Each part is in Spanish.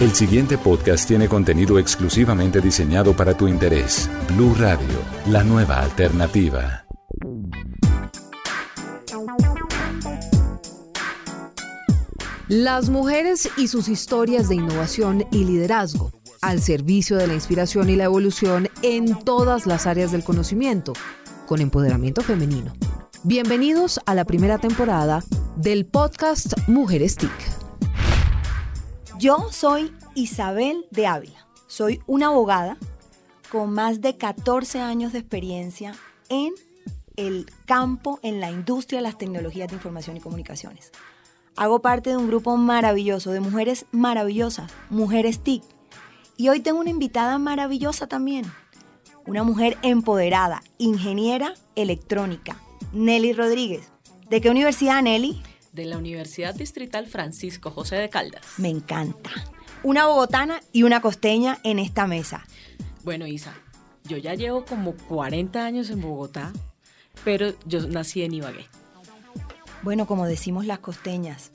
El siguiente podcast tiene contenido exclusivamente diseñado para tu interés. Blue Radio, la nueva alternativa. Las mujeres y sus historias de innovación y liderazgo al servicio de la inspiración y la evolución en todas las áreas del conocimiento, con empoderamiento femenino. Bienvenidos a la primera temporada del podcast Mujeres TIC. Yo soy Isabel de Ávila. Soy una abogada con más de 14 años de experiencia en el campo, en la industria de las tecnologías de información y comunicaciones. Hago parte de un grupo maravilloso de mujeres maravillosas, Mujeres TIC. Y hoy tengo una invitada maravillosa también, una mujer empoderada, ingeniera electrónica, Nelly Rodríguez. ¿De qué universidad, Nelly? De la Universidad Distrital Francisco José de Caldas. Me encanta. Una bogotana y una costeña en esta mesa. Bueno, Isa, yo ya llevo como 40 años en Bogotá, pero yo nací en Ibagué. Bueno, como decimos las costeñas,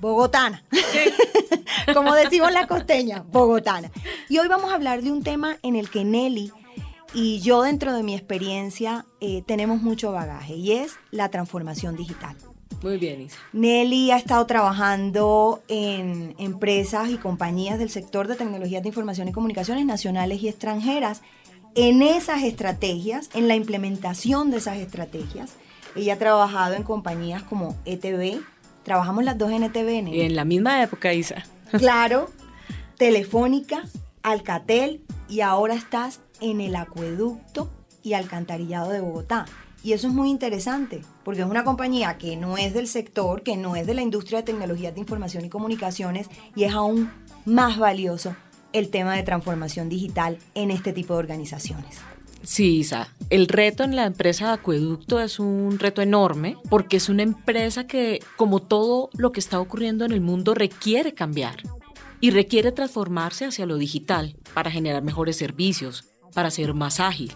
bogotana. como decimos las costeñas, bogotana. Y hoy vamos a hablar de un tema en el que Nelly y yo dentro de mi experiencia eh, tenemos mucho bagaje y es la transformación digital. Muy bien, Isa. Nelly ha estado trabajando en empresas y compañías del sector de tecnologías de información y comunicaciones nacionales y extranjeras. En esas estrategias, en la implementación de esas estrategias, ella ha trabajado en compañías como ETV, trabajamos las dos en ETV. Y en la misma época, Isa. Claro, Telefónica, Alcatel y ahora estás en el acueducto y alcantarillado de Bogotá. Y eso es muy interesante, porque es una compañía que no es del sector, que no es de la industria de tecnologías de información y comunicaciones, y es aún más valioso el tema de transformación digital en este tipo de organizaciones. Sí, Isa. El reto en la empresa de acueducto es un reto enorme porque es una empresa que, como todo lo que está ocurriendo en el mundo, requiere cambiar y requiere transformarse hacia lo digital para generar mejores servicios, para ser más ágil.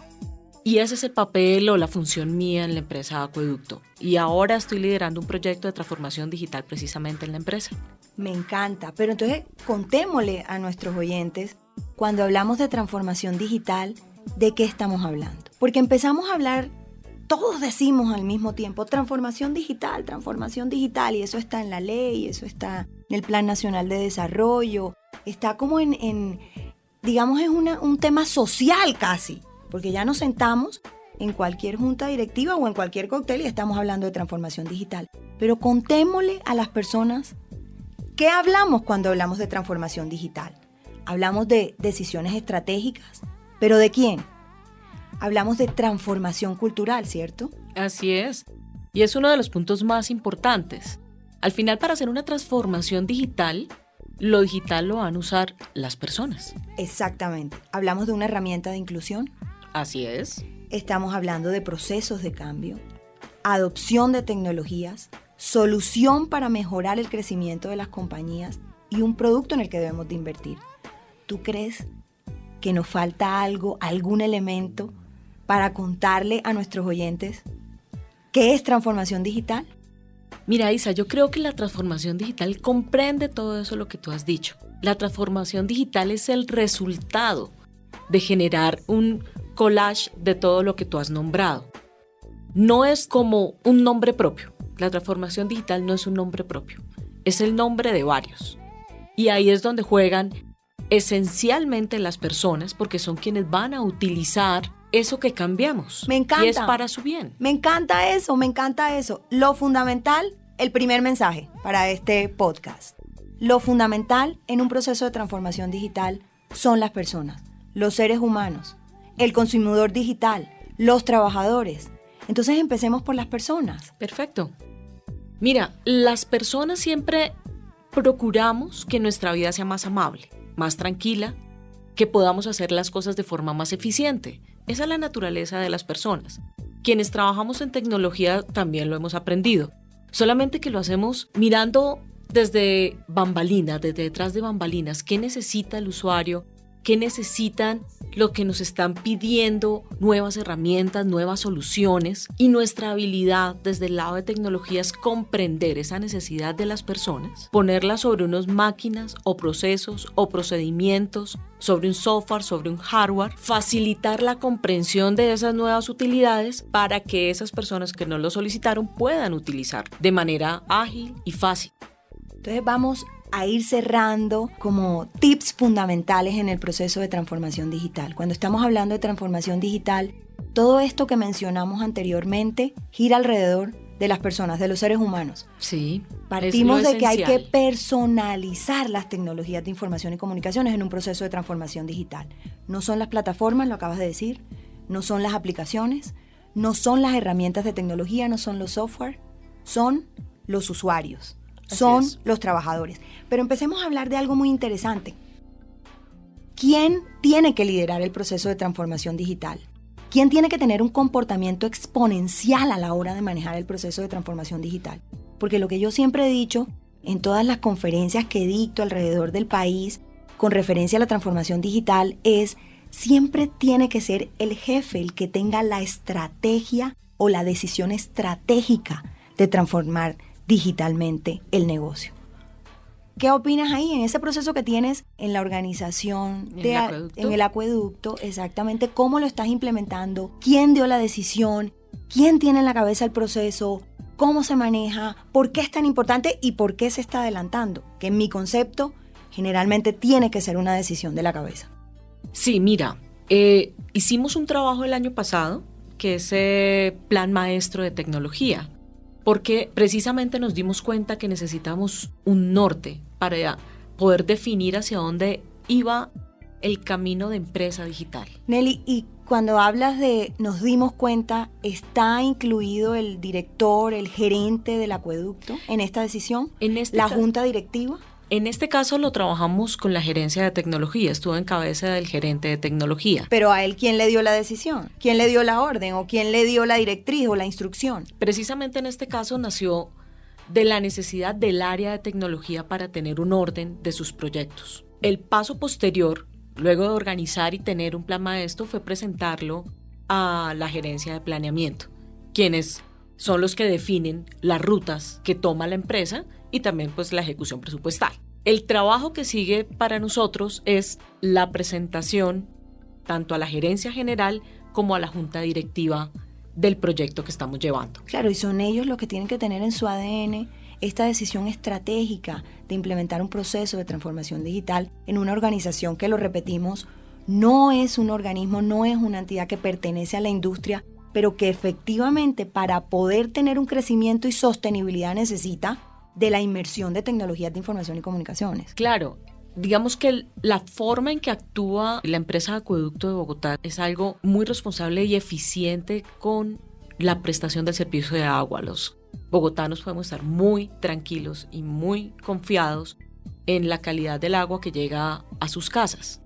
Y ese es el papel o la función mía en la empresa Acueducto. Y ahora estoy liderando un proyecto de transformación digital precisamente en la empresa. Me encanta, pero entonces contémosle a nuestros oyentes, cuando hablamos de transformación digital, ¿de qué estamos hablando? Porque empezamos a hablar, todos decimos al mismo tiempo, transformación digital, transformación digital, y eso está en la ley, eso está en el Plan Nacional de Desarrollo, está como en, digamos, es un tema social casi porque ya nos sentamos en cualquier junta directiva o en cualquier cóctel y estamos hablando de transformación digital. Pero contémosle a las personas qué hablamos cuando hablamos de transformación digital. Hablamos de decisiones estratégicas, pero ¿de quién? Hablamos de transformación cultural, ¿cierto? Así es. Y es uno de los puntos más importantes. Al final, para hacer una transformación digital, lo digital lo van a usar las personas. Exactamente. Hablamos de una herramienta de inclusión, Así es. Estamos hablando de procesos de cambio, adopción de tecnologías, solución para mejorar el crecimiento de las compañías y un producto en el que debemos de invertir. ¿Tú crees que nos falta algo, algún elemento para contarle a nuestros oyentes qué es transformación digital? Mira, Isa, yo creo que la transformación digital comprende todo eso lo que tú has dicho. La transformación digital es el resultado de generar un collage de todo lo que tú has nombrado. No es como un nombre propio. La transformación digital no es un nombre propio. Es el nombre de varios. Y ahí es donde juegan esencialmente las personas porque son quienes van a utilizar eso que cambiamos. Me encanta. Y es para su bien. Me encanta eso, me encanta eso. Lo fundamental, el primer mensaje para este podcast. Lo fundamental en un proceso de transformación digital son las personas, los seres humanos, el consumidor digital, los trabajadores. Entonces empecemos por las personas. Perfecto. Mira, las personas siempre procuramos que nuestra vida sea más amable, más tranquila, que podamos hacer las cosas de forma más eficiente. Esa es la naturaleza de las personas. Quienes trabajamos en tecnología también lo hemos aprendido. Solamente que lo hacemos mirando desde bambalinas, desde detrás de bambalinas, qué necesita el usuario, qué necesitan lo que nos están pidiendo nuevas herramientas, nuevas soluciones y nuestra habilidad desde el lado de tecnología es comprender esa necesidad de las personas, ponerla sobre unas máquinas o procesos o procedimientos, sobre un software, sobre un hardware, facilitar la comprensión de esas nuevas utilidades para que esas personas que no lo solicitaron puedan utilizar de manera ágil y fácil. Entonces vamos a ir cerrando como tips fundamentales en el proceso de transformación digital. Cuando estamos hablando de transformación digital, todo esto que mencionamos anteriormente gira alrededor de las personas, de los seres humanos. Sí. Partimos de que hay que personalizar las tecnologías de información y comunicaciones en un proceso de transformación digital. No son las plataformas, lo acabas de decir, no son las aplicaciones, no son las herramientas de tecnología, no son los software, son los usuarios son los trabajadores. Pero empecemos a hablar de algo muy interesante. ¿Quién tiene que liderar el proceso de transformación digital? ¿Quién tiene que tener un comportamiento exponencial a la hora de manejar el proceso de transformación digital? Porque lo que yo siempre he dicho en todas las conferencias que dicto alrededor del país con referencia a la transformación digital es siempre tiene que ser el jefe el que tenga la estrategia o la decisión estratégica de transformar digitalmente el negocio. ¿Qué opinas ahí en ese proceso que tienes en la organización, en el acueducto? Exactamente, cómo lo estás implementando, quién dio la decisión, quién tiene en la cabeza el proceso, cómo se maneja, por qué es tan importante y por qué se está adelantando, que en mi concepto generalmente tiene que ser una decisión de la cabeza. Sí, mira, eh, hicimos un trabajo el año pasado, que es el Plan Maestro de Tecnología, porque precisamente nos dimos cuenta que necesitamos un norte para poder definir hacia dónde iba el camino de empresa digital. Nelly, y cuando hablas de nos dimos cuenta, ¿está incluido el director, el gerente del acueducto en esta decisión? En este ¿La junta directiva? En este caso lo trabajamos con la gerencia de tecnología, estuvo en cabeza del gerente de tecnología. Pero a él, ¿quién le dio la decisión? ¿Quién le dio la orden o quién le dio la directriz o la instrucción? Precisamente en este caso nació de la necesidad del área de tecnología para tener un orden de sus proyectos. El paso posterior, luego de organizar y tener un plan maestro, fue presentarlo a la gerencia de planeamiento, quienes son los que definen las rutas que toma la empresa y también pues la ejecución presupuestal. El trabajo que sigue para nosotros es la presentación tanto a la gerencia general como a la junta directiva del proyecto que estamos llevando. Claro, y son ellos los que tienen que tener en su ADN esta decisión estratégica de implementar un proceso de transformación digital en una organización que, lo repetimos, no es un organismo, no es una entidad que pertenece a la industria, pero que efectivamente para poder tener un crecimiento y sostenibilidad necesita de la inmersión de tecnologías de información y comunicaciones. Claro, digamos que la forma en que actúa la empresa Acueducto de Bogotá es algo muy responsable y eficiente con la prestación del servicio de agua. Los bogotanos podemos estar muy tranquilos y muy confiados en la calidad del agua que llega a sus casas.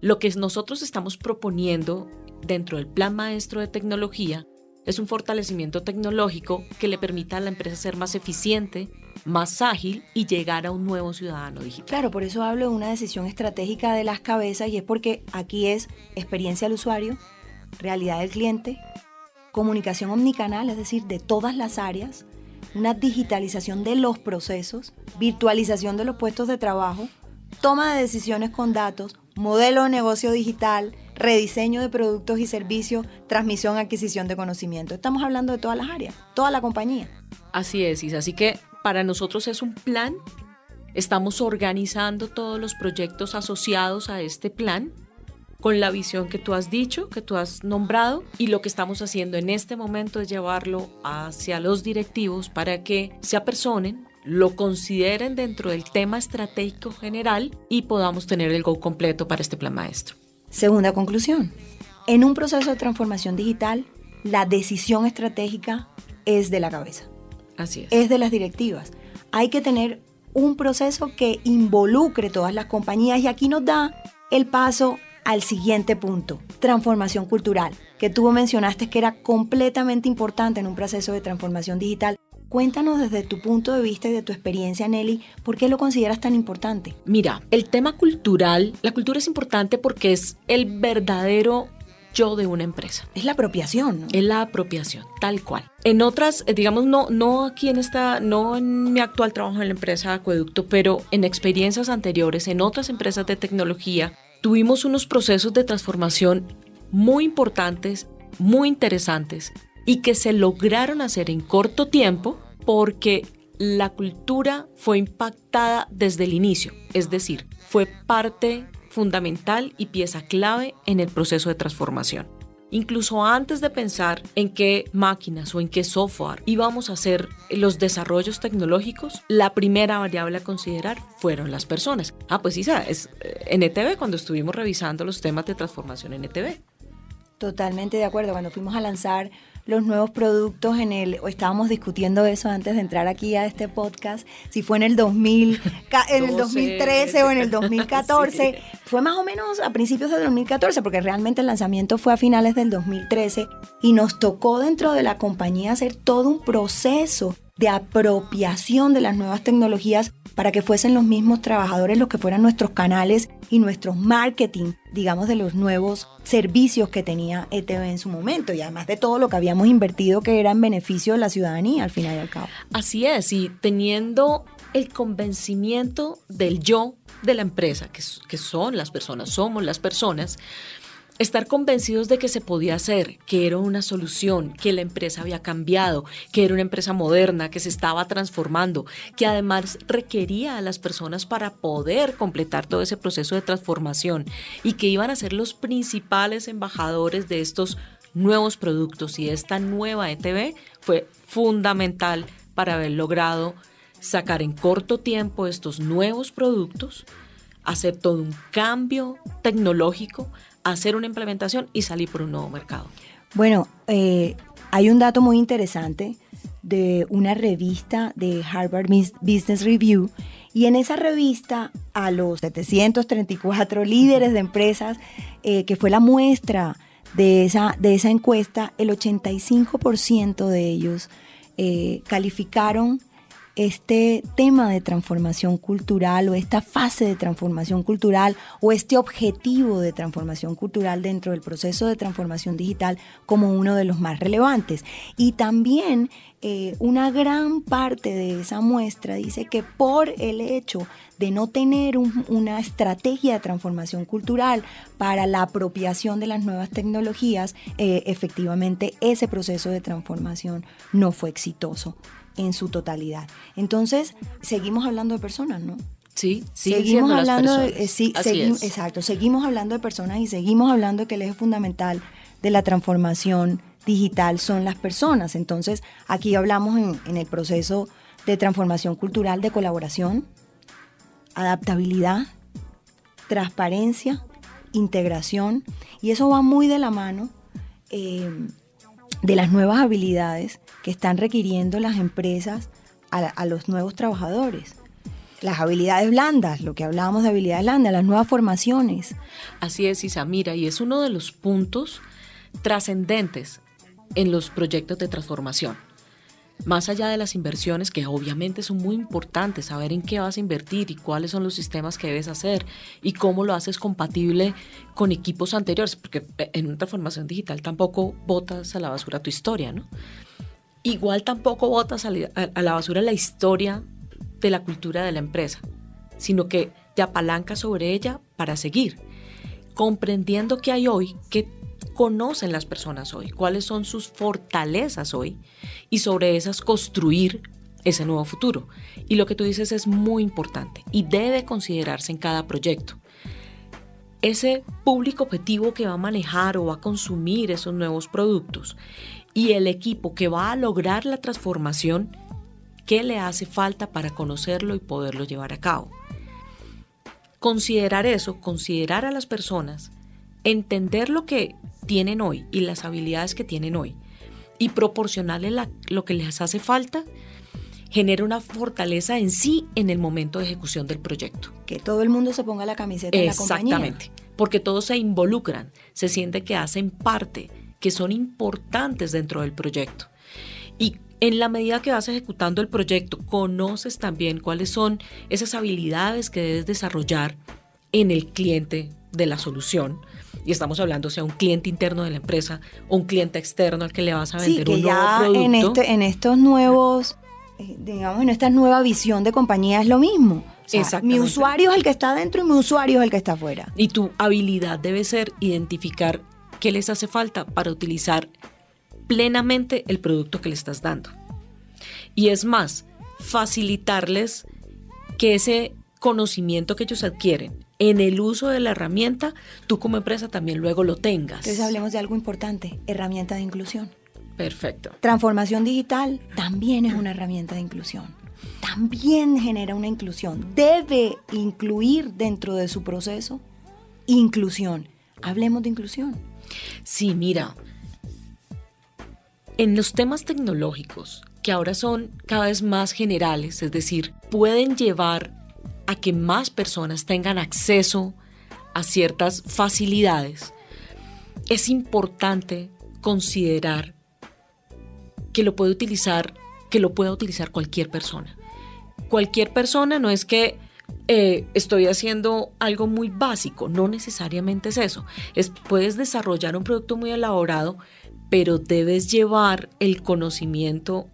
Lo que nosotros estamos proponiendo dentro del Plan Maestro de Tecnología es un fortalecimiento tecnológico que le permita a la empresa ser más eficiente, más ágil y llegar a un nuevo ciudadano digital. Claro, por eso hablo de una decisión estratégica de las cabezas y es porque aquí es experiencia al usuario, realidad del cliente, comunicación omnicanal, es decir, de todas las áreas, una digitalización de los procesos, virtualización de los puestos de trabajo, toma de decisiones con datos, modelo de negocio digital, rediseño de productos y servicios, transmisión, adquisición de conocimiento. Estamos hablando de todas las áreas, toda la compañía. Así es. Así que para nosotros es un plan. Estamos organizando todos los proyectos asociados a este plan con la visión que tú has dicho, que tú has nombrado, y lo que estamos haciendo en este momento es llevarlo hacia los directivos para que se apersonen, lo consideren dentro del tema estratégico general y podamos tener el go completo para este plan maestro. Segunda conclusión. En un proceso de transformación digital, la decisión estratégica es de la cabeza. Así es. Es de las directivas. Hay que tener un proceso que involucre todas las compañías y aquí nos da el paso al siguiente punto, transformación cultural, que tú mencionaste que era completamente importante en un proceso de transformación digital Cuéntanos desde tu punto de vista y de tu experiencia, Nelly, ¿por qué lo consideras tan importante? Mira, el tema cultural, la cultura es importante porque es el verdadero yo de una empresa. Es la apropiación, ¿no? Es la apropiación, tal cual. En otras, eh, digamos, no, no aquí en esta, no en mi actual trabajo en la empresa Acueducto, pero en experiencias anteriores, en otras empresas de tecnología, tuvimos unos procesos de transformación muy importantes, muy interesantes y que se lograron hacer en corto tiempo porque la cultura fue impactada desde el inicio, es decir, fue parte fundamental y pieza clave en el proceso de transformación. Incluso antes de pensar en qué máquinas o en qué software íbamos a hacer los desarrollos tecnológicos, la primera variable a considerar fueron las personas. Ah, pues Isa, es eh, en ETV cuando estuvimos revisando los temas de transformación en ETV. Totalmente de acuerdo. Cuando fuimos a lanzar los nuevos productos en el, o estábamos discutiendo eso antes de entrar aquí a este podcast, si fue en el 2000, en el 2013 o en el 2014, fue más o menos a principios del 2014, porque realmente el lanzamiento fue a finales del 2013 y nos tocó dentro de la compañía hacer todo un proceso de apropiación de las nuevas tecnologías para que fuesen los mismos trabajadores los que fueran nuestros canales y nuestros marketing, digamos, de los nuevos servicios que tenía ETV en su momento y además de todo lo que habíamos invertido que era en beneficio de la ciudadanía al final y al cabo. Así es, y teniendo el convencimiento del yo de la empresa, que, que son las personas, somos las personas, estar convencidos de que se podía hacer, que era una solución, que la empresa había cambiado, que era una empresa moderna, que se estaba transformando, que además requería a las personas para poder completar todo ese proceso de transformación y que iban a ser los principales embajadores de estos nuevos productos. Y esta nueva ETV fue fundamental para haber logrado sacar en corto tiempo estos nuevos productos, hacer todo un cambio tecnológico, hacer una implementación y salir por un nuevo mercado. Bueno, eh, hay un dato muy interesante de una revista de Harvard Business Review y en esa revista a los 734 líderes de empresas, eh, que fue la muestra de esa, de esa encuesta, el 85% de ellos eh, calificaron este tema de transformación cultural o esta fase de transformación cultural o este objetivo de transformación cultural dentro del proceso de transformación digital como uno de los más relevantes. Y también eh, una gran parte de esa muestra dice que por el hecho de no tener una estrategia de transformación cultural para la apropiación de las nuevas tecnologías, eh, efectivamente ese proceso de transformación no fue exitoso en su totalidad. Entonces, seguimos hablando de personas, ¿no? Sí, seguimos hablando de, eh, sí, exacto, seguimos hablando de personas y seguimos hablando de que el eje fundamental de la transformación digital son las personas. Entonces, aquí hablamos en, en el proceso de transformación cultural de colaboración, adaptabilidad, transparencia, integración, y eso va muy de la mano eh, de las nuevas habilidades que están requiriendo las empresas a, los nuevos trabajadores. Las habilidades blandas, lo que hablábamos de habilidades blandas, las nuevas formaciones. Así es, Isamira, y es uno de los puntos trascendentes en los proyectos de transformación más allá de las inversiones, que obviamente son muy importantes, saber en qué vas a invertir y cuáles son los sistemas que debes hacer y cómo lo haces compatible con equipos anteriores, porque en una transformación digital tampoco botas a la basura tu historia, ¿no? Igual tampoco botas a la basura la historia de la cultura de la empresa, sino que te apalancas sobre ella para seguir, comprendiendo que hay hoy, que conocen las personas hoy, cuáles son sus fortalezas hoy y sobre esas construir ese nuevo futuro. Y lo que tú dices es muy importante y debe considerarse en cada proyecto. Ese público objetivo que va a manejar o va a consumir esos nuevos productos y el equipo que va a lograr la transformación, ¿qué le hace falta para conocerlo y poderlo llevar a cabo? Considerar eso, considerar a las personas, entender lo que tienen hoy y las habilidades que tienen hoy y proporcionarle lo que les hace falta, genera una fortaleza en sí en el momento de ejecución del proyecto. Que todo el mundo se ponga la camiseta de la compañía. Exactamente, porque todos se involucran, se siente que hacen parte, que son importantes dentro del proyecto. Y en la medida que vas ejecutando el proyecto, conoces también cuáles son esas habilidades que debes desarrollar en el cliente de la solución. Y estamos hablando sea un cliente interno de la empresa o un cliente externo al que le vas a vender un nuevo producto. En, este, en estos nuevos, eh, digamos, en esta nueva visión de compañía es lo mismo. mi usuario es el que está dentro y mi usuario es el que está afuera. Y tu habilidad debe ser identificar qué les hace falta para utilizar plenamente el producto que le estás dando. Y es más, facilitarles que ese conocimiento que ellos adquieren en el uso de la herramienta, tú como empresa también luego lo tengas. Entonces hablemos de algo importante, herramienta de inclusión. Perfecto. Transformación digital también es una herramienta de inclusión. También genera una inclusión. Debe incluir dentro de su proceso inclusión. Hablemos de inclusión. Sí, mira, en los temas tecnológicos, que ahora son cada vez más generales, es decir, pueden llevar a que más personas tengan acceso a ciertas facilidades, es importante considerar que lo puede utilizar, que lo pueda utilizar cualquier persona. Cualquier persona no es que eh, estoy haciendo algo muy básico, no necesariamente es eso. Es, puedes desarrollar un producto muy elaborado, pero debes llevar el conocimiento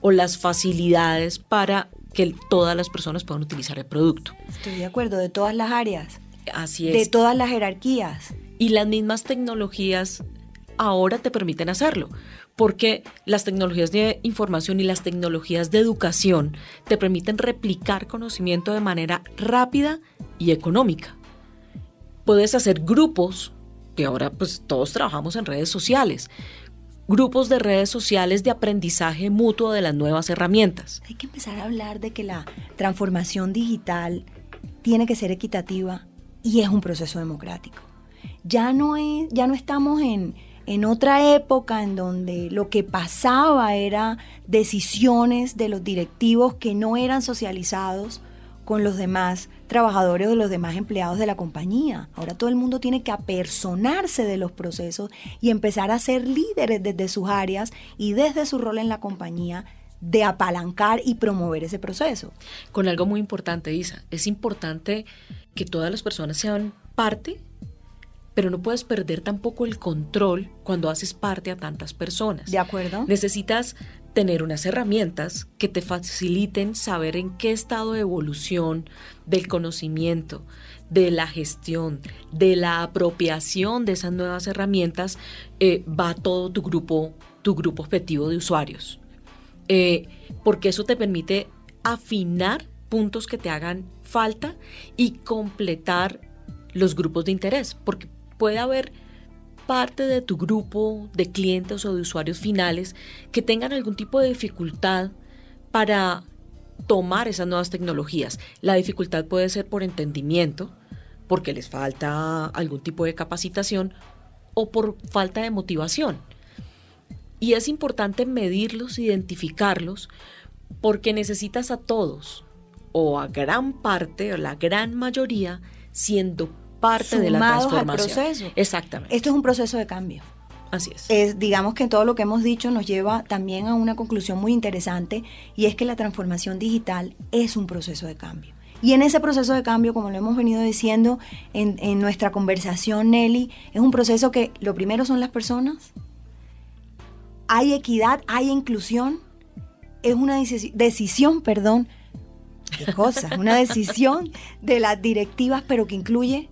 o las facilidades para que todas las personas puedan utilizar el producto. Estoy de acuerdo, de todas las áreas. Así es. De todas las jerarquías. Y las mismas tecnologías ahora te permiten hacerlo, porque las tecnologías de información y las tecnologías de educación te permiten replicar conocimiento de manera rápida y económica. Puedes hacer grupos, que ahora pues todos trabajamos en redes sociales, grupos de redes sociales de aprendizaje mutuo de las nuevas herramientas. Hay que empezar a hablar de que la transformación digital tiene que ser equitativa y es un proceso democrático. Ya no, es, ya no estamos en, en otra época en donde lo que pasaba era decisiones de los directivos que no eran socializados con los demás trabajadores o los demás empleados de la compañía. Ahora todo el mundo tiene que apersonarse de los procesos y empezar a ser líderes desde sus áreas y desde su rol en la compañía de apalancar y promover ese proceso. Con algo muy importante, Isa, es importante que todas las personas sean parte pero no puedes perder tampoco el control cuando haces parte a tantas personas. De acuerdo. Necesitas tener unas herramientas que te faciliten saber en qué estado de evolución del conocimiento, de la gestión, de la apropiación de esas nuevas herramientas eh, va todo tu grupo, tu grupo objetivo de usuarios. Eh, porque eso te permite afinar puntos que te hagan falta y completar los grupos de interés, porque puede haber parte de tu grupo de clientes o de usuarios finales que tengan algún tipo de dificultad para tomar esas nuevas tecnologías. La dificultad puede ser por entendimiento, porque les falta algún tipo de capacitación o por falta de motivación. Y es importante medirlos, identificarlos, porque necesitas a todos, o a gran parte, o la gran mayoría, siendo parte de la transformación. proceso. Exactamente. Esto es un proceso de cambio. Así es. es. Digamos que todo lo que hemos dicho nos lleva también a una conclusión muy interesante y es que la transformación digital es un proceso de cambio. Y en ese proceso de cambio, como lo hemos venido diciendo en, en nuestra conversación, Nelly, es un proceso que lo primero son las personas, hay equidad, hay inclusión, es una decisión, perdón, qué cosa, una decisión de las directivas, pero que incluye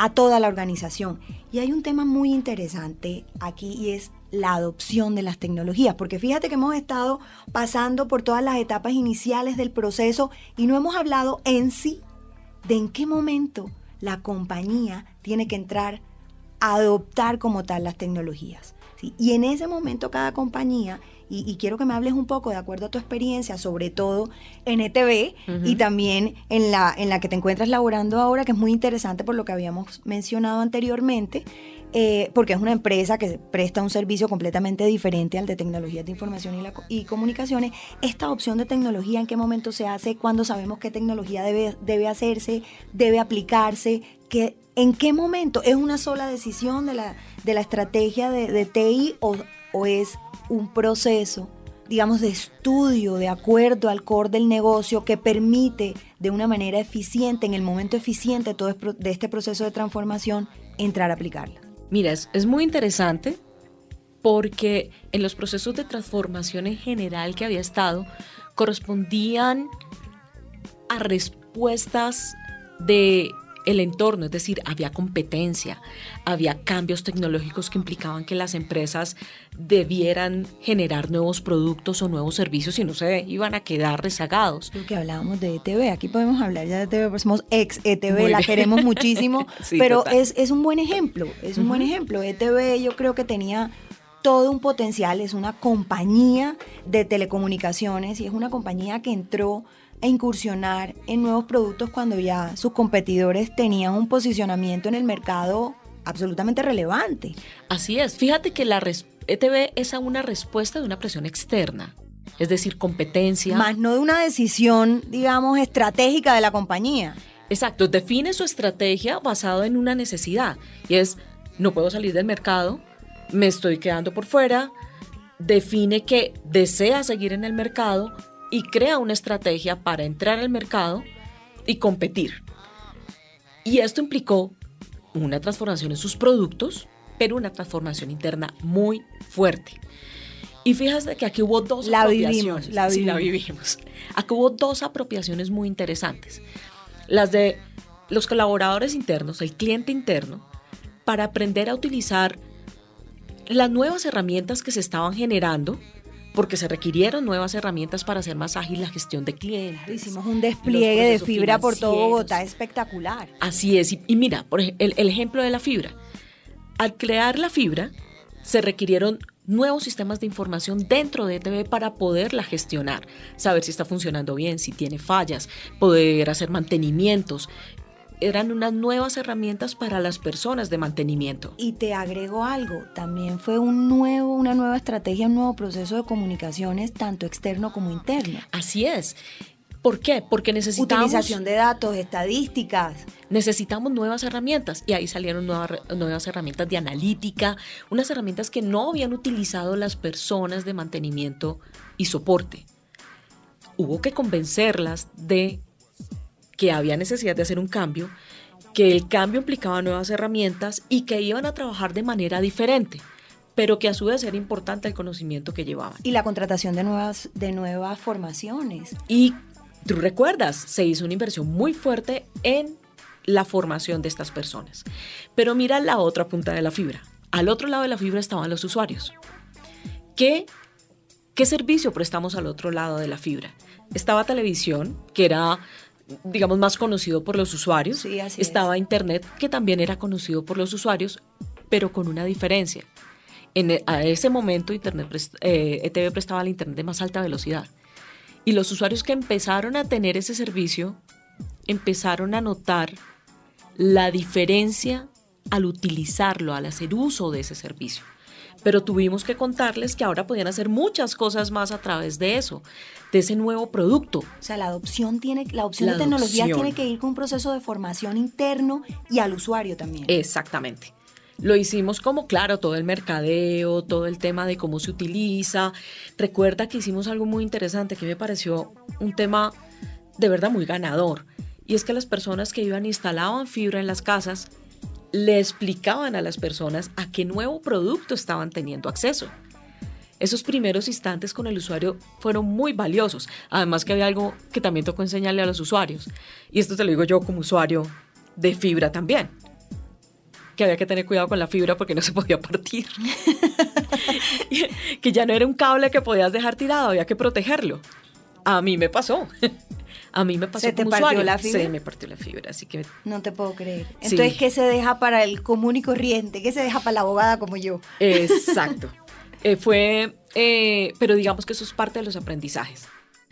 a toda la organización. Y hay un tema muy interesante aquí y es la adopción de las tecnologías, porque fíjate que hemos estado pasando por todas las etapas iniciales del proceso y no hemos hablado en sí de en qué momento la compañía tiene que entrar a adoptar como tal las tecnologías. Y en ese momento cada compañía y, quiero que me hables un poco, de acuerdo a tu experiencia, sobre todo en ETV y también en la, en la que te encuentras laborando ahora, que es muy interesante por lo que habíamos mencionado anteriormente. Eh, porque es una empresa que presta un servicio completamente diferente al de tecnologías de información y, y, comunicaciones. Esta opción de tecnología, ¿en qué momento se hace? ¿Cuándo sabemos qué tecnología debe, debe hacerse? ¿Debe aplicarse? ¿Qué, ¿En qué momento? ¿Es una sola decisión de la, de la estrategia de, TI o, o es un proceso digamos, de estudio de acuerdo al core del negocio que permite de una manera eficiente, en el momento eficiente todo de este proceso de transformación, entrar a aplicarla. Mira, es, es muy interesante porque en los procesos de transformación en general que había estado, correspondían a respuestas de el entorno, es decir, había competencia, había cambios tecnológicos que implicaban que las empresas debieran generar nuevos productos o nuevos servicios y no se iban a quedar rezagados. Lo que hablábamos de ETV, aquí podemos hablar ya de ETV, porque somos ex ETV, la queremos muchísimo, pero es, es, un buen ejemplo, es un buen ejemplo. ETV yo creo que tenía todo un potencial, es una compañía de telecomunicaciones y es una compañía que entró a incursionar en nuevos productos cuando ya sus competidores tenían un posicionamiento en el mercado absolutamente relevante. Así es, fíjate que la ETV es una respuesta de una presión externa. Es decir, competencia. Más no de una decisión, digamos, estratégica de la compañía. Exacto, define su estrategia basado en una necesidad. Y es, no puedo salir del mercado, me estoy quedando por fuera, define que desea seguir en el mercado y crea una estrategia para entrar al mercado y competir. Y esto implicó una transformación en sus productos, pero una transformación interna muy fuerte. Y fíjate que aquí hubo dos la Vivimos, la Sí, la vivimos. Aquí hubo dos apropiaciones muy interesantes. Las de los colaboradores internos, el cliente interno, para aprender a utilizar las nuevas herramientas que se estaban generando, porque se requirieron nuevas herramientas para hacer más ágil la gestión de clientes. Hicimos un despliegue de fibra por todo Bogotá espectacular. Así es. Y, mira, por el, el ejemplo de la fibra. Al crear la fibra, se requirieron nuevos sistemas de información dentro de ETV para poderla gestionar, saber si está funcionando bien, si tiene fallas, poder hacer mantenimientos, eran unas nuevas herramientas para las personas de mantenimiento. Y te agrego algo, también fue un nuevo, una nueva estrategia, un nuevo proceso de comunicaciones, tanto externo como interno. Así es. ¿Por qué? Porque necesitamos... Utilización de datos, estadísticas. Necesitamos nuevas herramientas y ahí salieron nuevas, nuevas herramientas de analítica, unas herramientas que no habían utilizado las personas de mantenimiento y soporte. Hubo que convencerlas de que había necesidad de hacer un cambio, que el cambio implicaba nuevas herramientas y que iban a trabajar de manera diferente pero que a su vez era importante el conocimiento que llevaban. Y la contratación de nuevas, de nuevas formaciones. Y tú recuerdas, se hizo una inversión muy fuerte en la formación de estas personas. Pero mira la otra punta de la fibra. Al otro lado de la fibra estaban los usuarios. ¿Qué, qué servicio prestamos al otro lado de la fibra? Estaba televisión, que era digamos, más conocido por los usuarios. Estaba Internet, que también era conocido por los usuarios, pero con una diferencia. En, e, a ese momento, Internet eh, ETV prestaba el Internet de más alta velocidad. Y los usuarios que empezaron a tener ese servicio empezaron a notar la diferencia al utilizarlo, al hacer uso de ese servicio pero tuvimos que contarles que ahora podían hacer muchas cosas más a través de eso, de ese nuevo producto. O sea, la adopción tiene, la opción de tecnología tiene que ir con un proceso de formación interno y al usuario también. Exactamente. Lo hicimos como, claro, todo el mercadeo, todo el tema de cómo se utiliza. Recuerda que hicimos algo muy interesante que me pareció un tema de verdad muy ganador. Y es que las personas que iban instalaban fibra en las casas le explicaban a las personas a qué nuevo producto estaban teniendo acceso. Esos primeros instantes con el usuario fueron muy valiosos. Además que había algo que también tocó enseñarle a los usuarios. Y esto te lo digo yo como usuario de fibra también. Que había que tener cuidado con la fibra porque no se podía partir. que ya no era un cable que podías dejar tirado, había que protegerlo. A mí me pasó. A mí me pasó ¿Se te partió la fibra? Se me partió la fibra, así que... No te puedo creer. Entonces, ¿qué se deja para el común y corriente? ¿Qué se deja para la abogada como yo? Exacto. Eh, fue... Eh, pero digamos que eso es parte de los aprendizajes.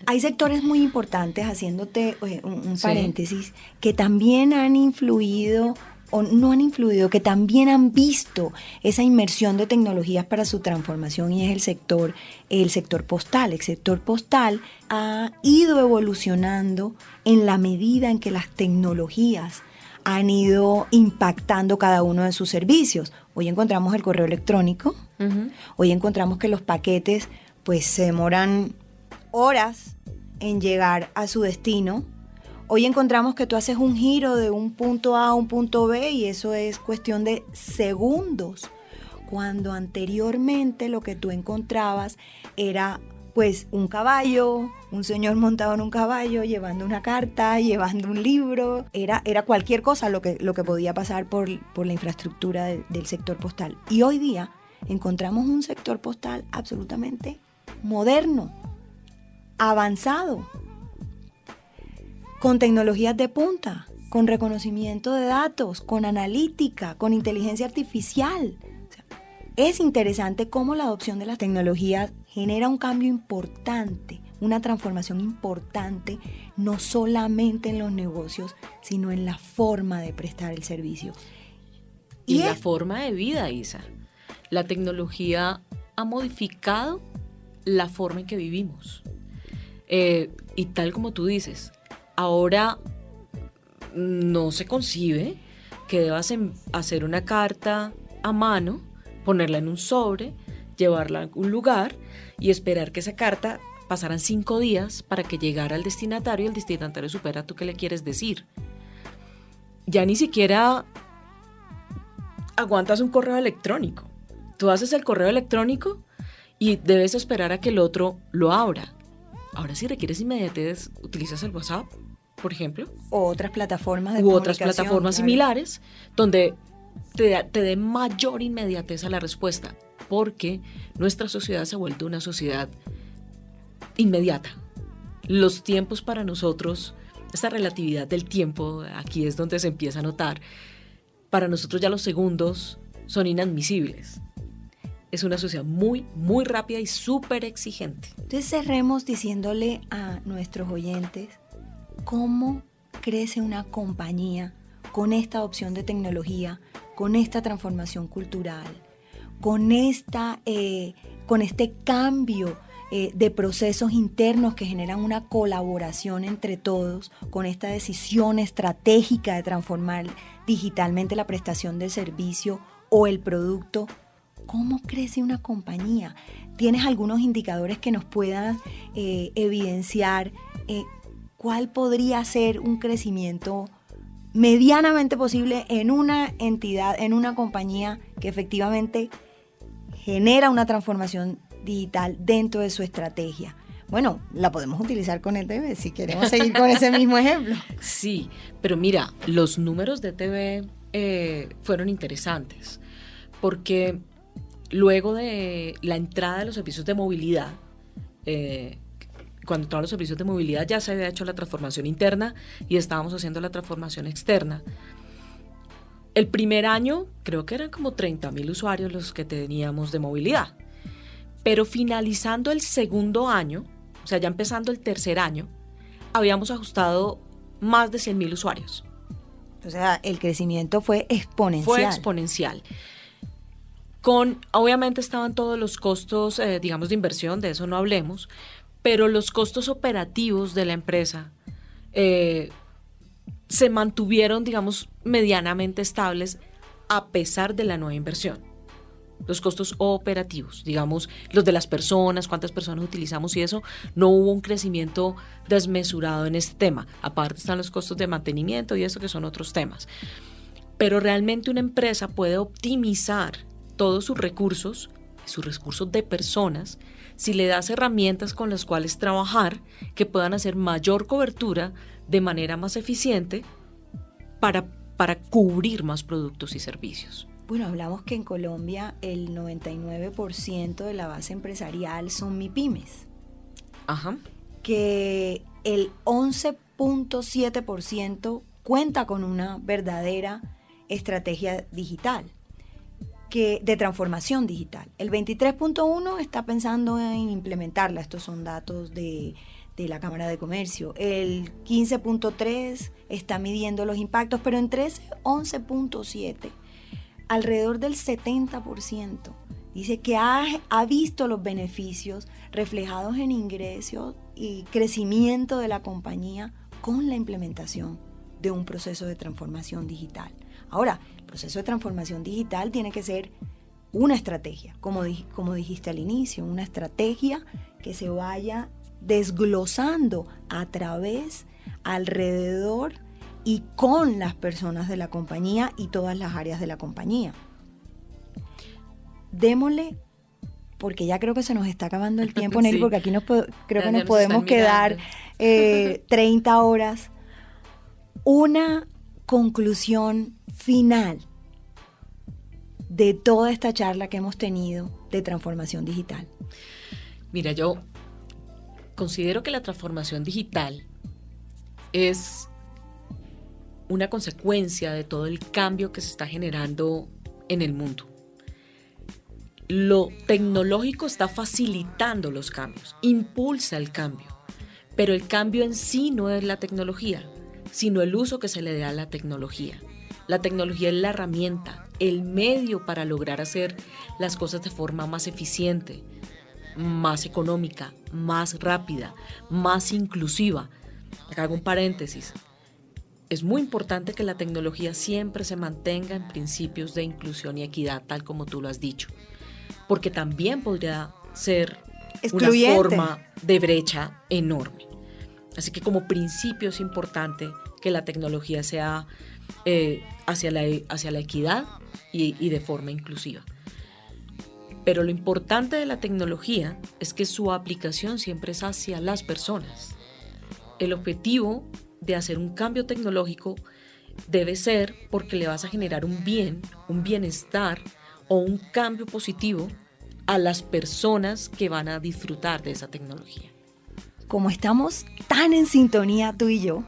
Hay sectores muy importantes, haciéndote eh, un, paréntesis, que también han influido o no han influido, que también han visto esa inmersión de tecnologías para su transformación y es el sector, el sector postal. El sector postal ha ido evolucionando en la medida en que las tecnologías han ido impactando cada uno de sus servicios. Hoy encontramos el correo electrónico, hoy encontramos que los paquetes pues se demoran horas en llegar a su destino. Hoy encontramos que tú haces un giro de un punto A a un punto B y eso es cuestión de segundos, cuando anteriormente lo que tú encontrabas era pues un caballo, un señor montado en un caballo, llevando una carta, llevando un libro, era, era cualquier cosa lo que, lo que podía pasar por, la infraestructura del sector postal. Y hoy día encontramos un sector postal absolutamente moderno, avanzado, con tecnologías de punta, con reconocimiento de datos, con analítica, con inteligencia artificial. es interesante cómo la adopción de las tecnologías genera un cambio importante, una transformación importante, no solamente en los negocios, sino en la forma de prestar el servicio. Y, la forma de vida, Isa. La tecnología ha modificado la forma en que vivimos. Eh, y tal como tú dices, ahora no se concibe que debas em, hacer una carta a mano, ponerla en un sobre, llevarla a un lugar y esperar que esa carta pasaran cinco días para que llegara al destinatario y el destinatario supera tú qué le quieres decir. Ya ni siquiera aguantas un correo electrónico. Tú haces el correo electrónico y debes esperar a que el otro lo abra. Ahora si requieres inmediatez, utilizas el WhatsApp, por ejemplo. O otras plataformas de U otras plataformas similares donde te, te dé mayor inmediatez a la respuesta porque nuestra sociedad se ha vuelto una sociedad inmediata. Los tiempos para nosotros, esta relatividad del tiempo, aquí es donde se empieza a notar, para nosotros ya los segundos son inadmisibles. Es una sociedad muy, muy rápida y súper exigente. Entonces cerremos diciéndole a nuestros oyentes cómo crece una compañía con esta opción de tecnología, con esta transformación cultural, con, esta, eh, con este cambio eh, de procesos internos que generan una colaboración entre todos, con esta decisión estratégica de transformar digitalmente la prestación del servicio o el producto, ¿cómo crece una compañía? ¿Tienes algunos indicadores que nos puedan eh, evidenciar cuál podría ser un crecimiento medianamente posible en una entidad, en una compañía que efectivamente genera una transformación digital dentro de su estrategia. Bueno, la podemos utilizar con ETV si queremos seguir con ese mismo ejemplo. Sí, pero mira, los números de ETV eh, fueron interesantes porque luego de la entrada de los servicios de movilidad, eh, cuando entraron los servicios de movilidad ya se había hecho la transformación interna y estábamos haciendo la transformación externa. El primer año creo que eran como 30 mil usuarios los que teníamos de movilidad. Pero finalizando el segundo año, o sea, ya empezando el tercer año, habíamos ajustado más de 100 mil usuarios. O sea, el crecimiento fue exponencial. Fue exponencial. Con, obviamente estaban todos los costos, eh, digamos, de inversión, de eso no hablemos, pero los costos operativos de la empresa eh, se mantuvieron, digamos, medianamente estables a pesar de la nueva inversión. Los costos operativos, digamos, los de las personas, cuántas personas utilizamos y eso, no hubo un crecimiento desmesurado en este tema. Aparte están los costos de mantenimiento y eso que son otros temas. Pero realmente una empresa puede optimizar todos sus recursos, sus recursos de personas, si le das herramientas con las cuales trabajar que puedan hacer mayor cobertura de manera más eficiente para, para cubrir más productos y servicios. Bueno, hablamos que en Colombia el 99% de la base empresarial son MIPIMES. Ajá. Que el 11.7% cuenta con una verdadera estrategia digital, que, de transformación digital. El 23.1% está pensando en implementarla. Estos son datos de de la Cámara de Comercio. El 15.3 está midiendo los impactos, pero entre ese 11.7, alrededor del 70% dice que ha, ha, visto los beneficios reflejados en ingresos y crecimiento de la compañía con la implementación de un proceso de transformación digital. Ahora, el proceso de transformación digital tiene que ser una estrategia, como, como dijiste al inicio, una estrategia que se vaya desglosando a través, alrededor y con las personas de la compañía y todas las áreas de la compañía. Démosle, porque ya creo que se nos está acabando el tiempo, Nelly, porque aquí nos creo que nos podemos quedar 30 eh, horas. Una conclusión final de toda esta charla que hemos tenido de transformación digital. Mira, yo considero que la transformación digital es una consecuencia de todo el cambio que se está generando en el mundo. Lo tecnológico está facilitando los cambios, impulsa el cambio, pero el cambio en sí no es la tecnología, sino el uso que se le da a la tecnología. La tecnología es la herramienta, el medio para lograr hacer las cosas de forma más eficiente, más económica, más rápida, más inclusiva. Acá hago un paréntesis. Es muy importante que la tecnología siempre se mantenga en principios de inclusión y equidad, tal como tú lo has dicho, porque también podría ser una forma de brecha enorme. Así que como principio es importante que la tecnología sea eh, hacia, la, hacia la equidad y de forma inclusiva. Pero lo importante de la tecnología es que su aplicación siempre es hacia las personas. El objetivo de hacer un cambio tecnológico debe ser porque le vas a generar un bien, un bienestar o un cambio positivo a las personas que van a disfrutar de esa tecnología. Como estamos tan en sintonía tú y yo,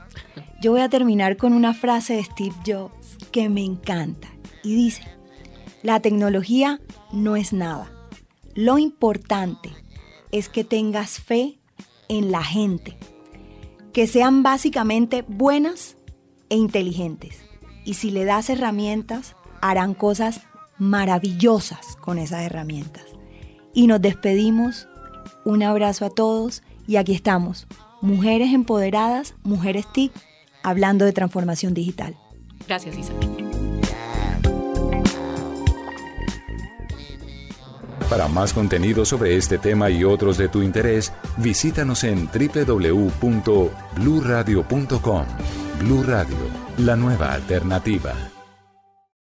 yo voy a terminar con una frase de Steve Jobs que me encanta y dice, la tecnología no es nada. Lo importante es que tengas fe en la gente, que sean básicamente buenas e inteligentes. Y si le das herramientas, harán cosas maravillosas con esas herramientas. Y nos despedimos. Un abrazo a todos y aquí estamos, mujeres empoderadas, mujeres TIC, hablando de transformación digital. Gracias, Isabel. Para más contenido sobre este tema y otros de tu interés, visítanos en www.bluradio.com. Blu Radio, la nueva alternativa.